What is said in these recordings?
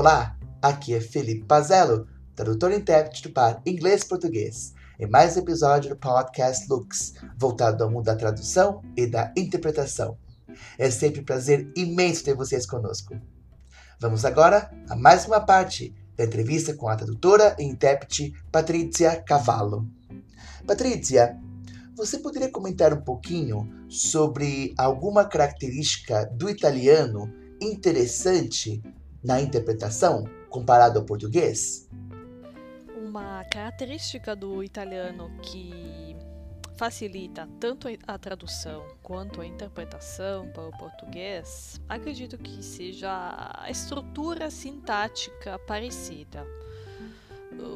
Olá, aqui é Felipe Pazello, tradutor e intérprete para inglês-português, em mais um episódio do podcast Lux, voltado ao mundo da tradução e da interpretação. É sempre um prazer imenso ter vocês conosco. Vamos agora a mais uma parte da entrevista com a tradutora e intérprete Patrícia Cavallo. Patrícia, você poderia comentar um pouquinho sobre alguma característica do italiano interessante na interpretação comparado ao português? Uma característica do italiano que facilita tanto a tradução quanto a interpretação para o português, acredito que seja a estrutura sintática parecida.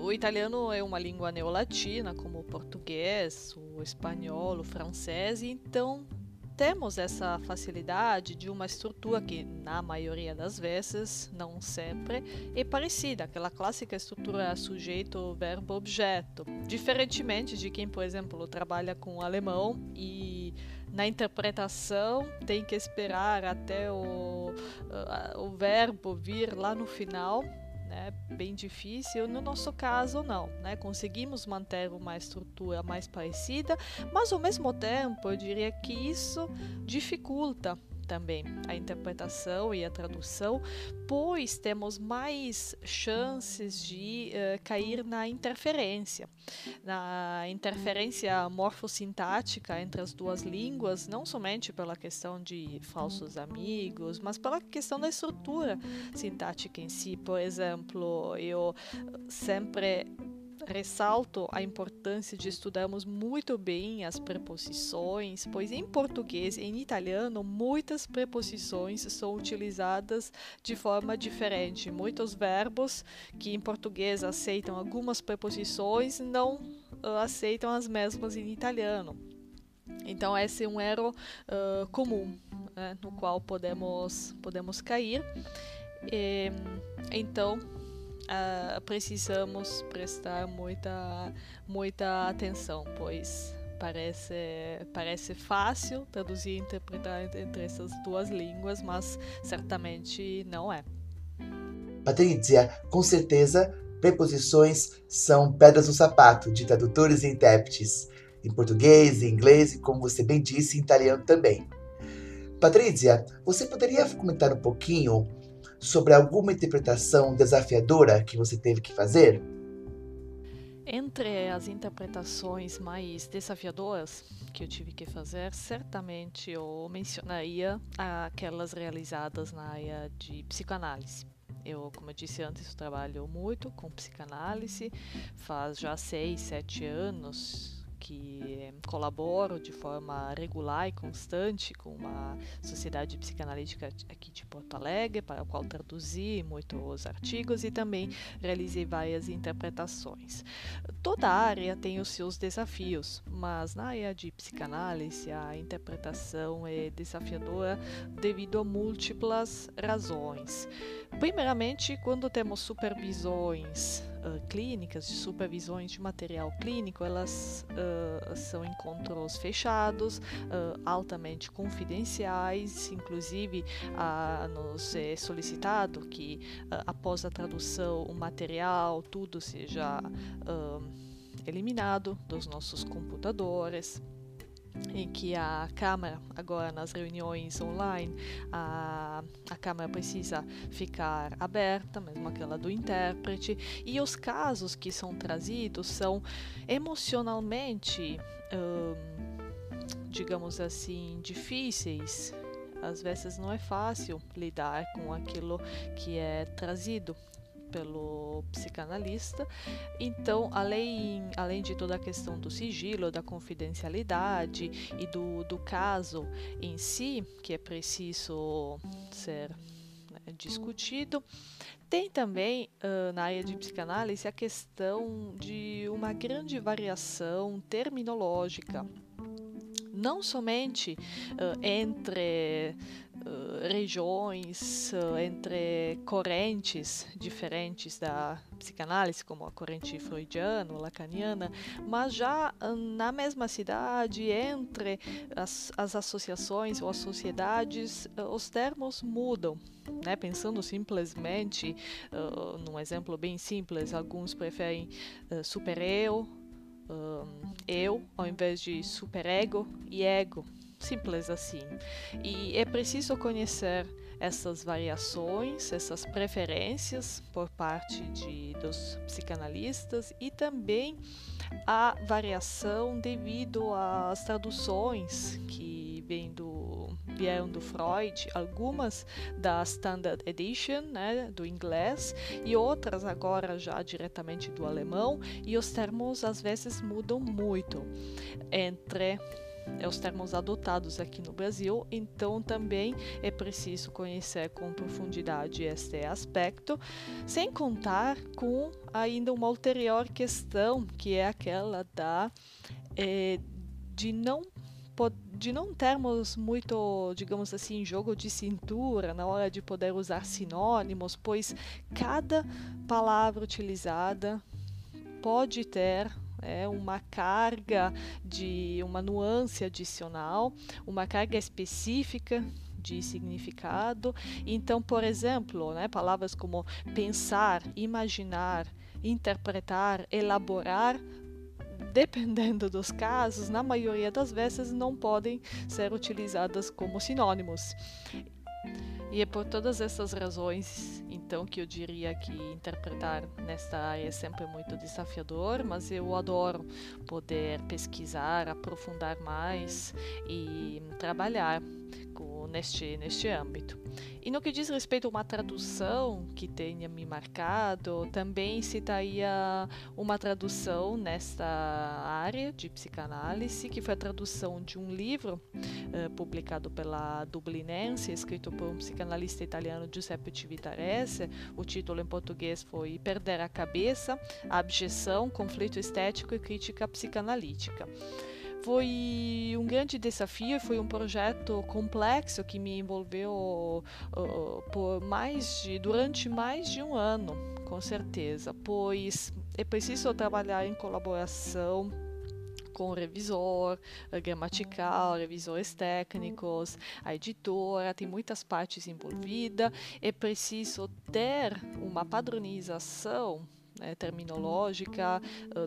O italiano é uma língua neolatina, como o português, o espanhol, o francês, então temos essa facilidade de uma estrutura que, na maioria das vezes, não sempre, é parecida, aquela clássica estrutura sujeito, verbo, objeto. Diferentemente de quem, por exemplo, trabalha com alemão e na interpretação tem que esperar até o, o verbo vir lá no final né, bem difícil. No nosso caso, não, né? Conseguimos manter uma estrutura mais parecida, mas ao mesmo tempo, eu diria que isso dificulta também a interpretação e a tradução, pois temos mais chances de uh, cair na interferência, na interferência morfossintática entre as duas línguas, não somente pela questão de falsos amigos, mas pela questão da estrutura sintática em si. Por exemplo, eu sempre ressalto a importância de estudarmos muito bem as preposições, pois em português e em italiano muitas preposições são utilizadas de forma diferente. Muitos verbos que em português aceitam algumas preposições não uh, aceitam as mesmas em italiano. Então esse é um erro uh, comum né, no qual podemos podemos cair. E, então uh, precisamos prestar muita, muita atenção, pois parece, parece fácil traduzir e interpretar entre essas duas línguas, mas certamente não é. Patrícia, com certeza, preposições são pedras no sapato de tradutores e intérpretes, em português, em inglês e, como você bem disse, em italiano também. Patrícia, você poderia comentar um pouquinho sobre alguma interpretação desafiadora que você teve que fazer? Entre as interpretações mais desafiadoras que eu tive que fazer, certamente eu mencionaria aquelas realizadas na área de psicoanálise. Eu, como eu disse antes, trabalho muito com psicanálise, faz já seis, sete anos que colaboro de forma regular e constante com uma sociedade psicanalítica aqui de Porto Alegre, para a qual traduzi muitos artigos e também realizei várias interpretações. Toda área tem os seus desafios, mas na área de psicanálise a interpretação é desafiadora devido a múltiplas razões. Primeiramente, quando temos supervisões uh, clínicas, de supervisões de material clínico, elas uh, são encontros fechados, uh, altamente confidenciais, inclusive nos é solicitado que após a tradução o material, tudo seja eliminado dos nossos computadores em que a câmera, agora nas reuniões online, a, a câmera precisa ficar aberta, mesmo aquela do intérprete, e os casos que são trazidos são emocionalmente, hum, digamos assim, difíceis. Às vezes não é fácil lidar com aquilo que é trazido pelo psicanalista. Então, além, além de toda a questão do sigilo, da confidencialidade e do, do caso em si, que é preciso ser né, discutido, tem também uh, na área de psicanálise a questão de uma grande variação terminológica não somente uh, entre uh, regiões, uh, entre correntes diferentes da psicanálise, como a corrente freudiana, lacaniana, mas já na mesma cidade, entre as, as associações ou as sociedades, os termos mudam. Né? Pensando simplesmente, num exemplo bem simples, alguns preferem uh, super-eu, eu, ao invés de superego e ego simples assim. E é preciso conhecer essas variações, essas preferências por parte de, dos psicanalistas e também a variação devido às traduções que vêm do, vieram do Freud, algumas da Standard Edition, né, do inglês, e outras agora já diretamente do alemão, e os termos às vezes mudam muito entre é os termos adotados aqui no Brasil, então também é preciso conhecer com profundidade este aspecto, sem contar com ainda uma ulterior questão, que é aquela da é, de não de não termos muito, digamos assim, jogo de cintura na hora de poder usar sinônimos, pois cada palavra utilizada pode ter é uma carga de uma nuance adicional, uma carga específica de significado. Então, por exemplo, né, palavras como pensar, imaginar, interpretar, elaborar dependendo dos casos, na maioria das vezes não podem ser utilizadas como sinônimos. E é por todas essas razões, então, que eu diria que interpretar nesta área é sempre muito desafiador, mas eu adoro poder pesquisar, aprofundar mais e trabalhar neste, neste âmbito. E no que diz respeito a uma tradução que tenha me marcado, também citaria uma tradução nesta área de psicanálise, que foi a tradução de um livro uh, publicado pela Dublinense, escrito por um psicanalista italiano Giuseppe Civitarese. O título em português foi Perder a Cabeça, Abjeção, Conflito Estético e Crítica Psicanalítica. Foi um grande desafio, foi um projeto complexo que me envolveu uh, por mais de, durante mais de um ano, com certeza, pois é preciso trabalhar em colaboração com o revisor gramatical, revisores técnicos, a editora, tem muitas partes envolvidas. É preciso ter uma padronização né, terminológica,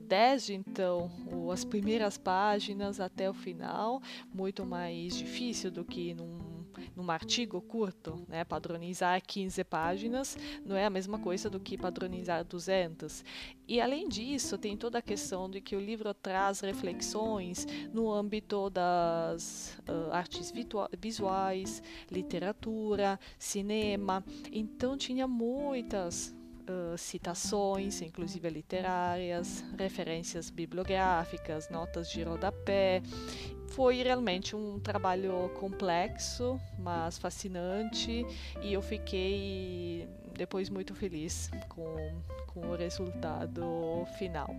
desde então as primeiras páginas até o final, muito mais difícil do que num num artigo curto, né? Padronizar 15 páginas não é a mesma coisa do que padronizar 200. E além disso, tem toda a questão de que o livro traz reflexões no âmbito das uh, artes visuais, literatura, cinema. Então tinha muitas uh, citações, inclusive literárias, referências bibliográficas, notas de rodapé. Foi realmente um trabalho complexo, mas fascinante, e eu fiquei depois muito feliz com, com o resultado final.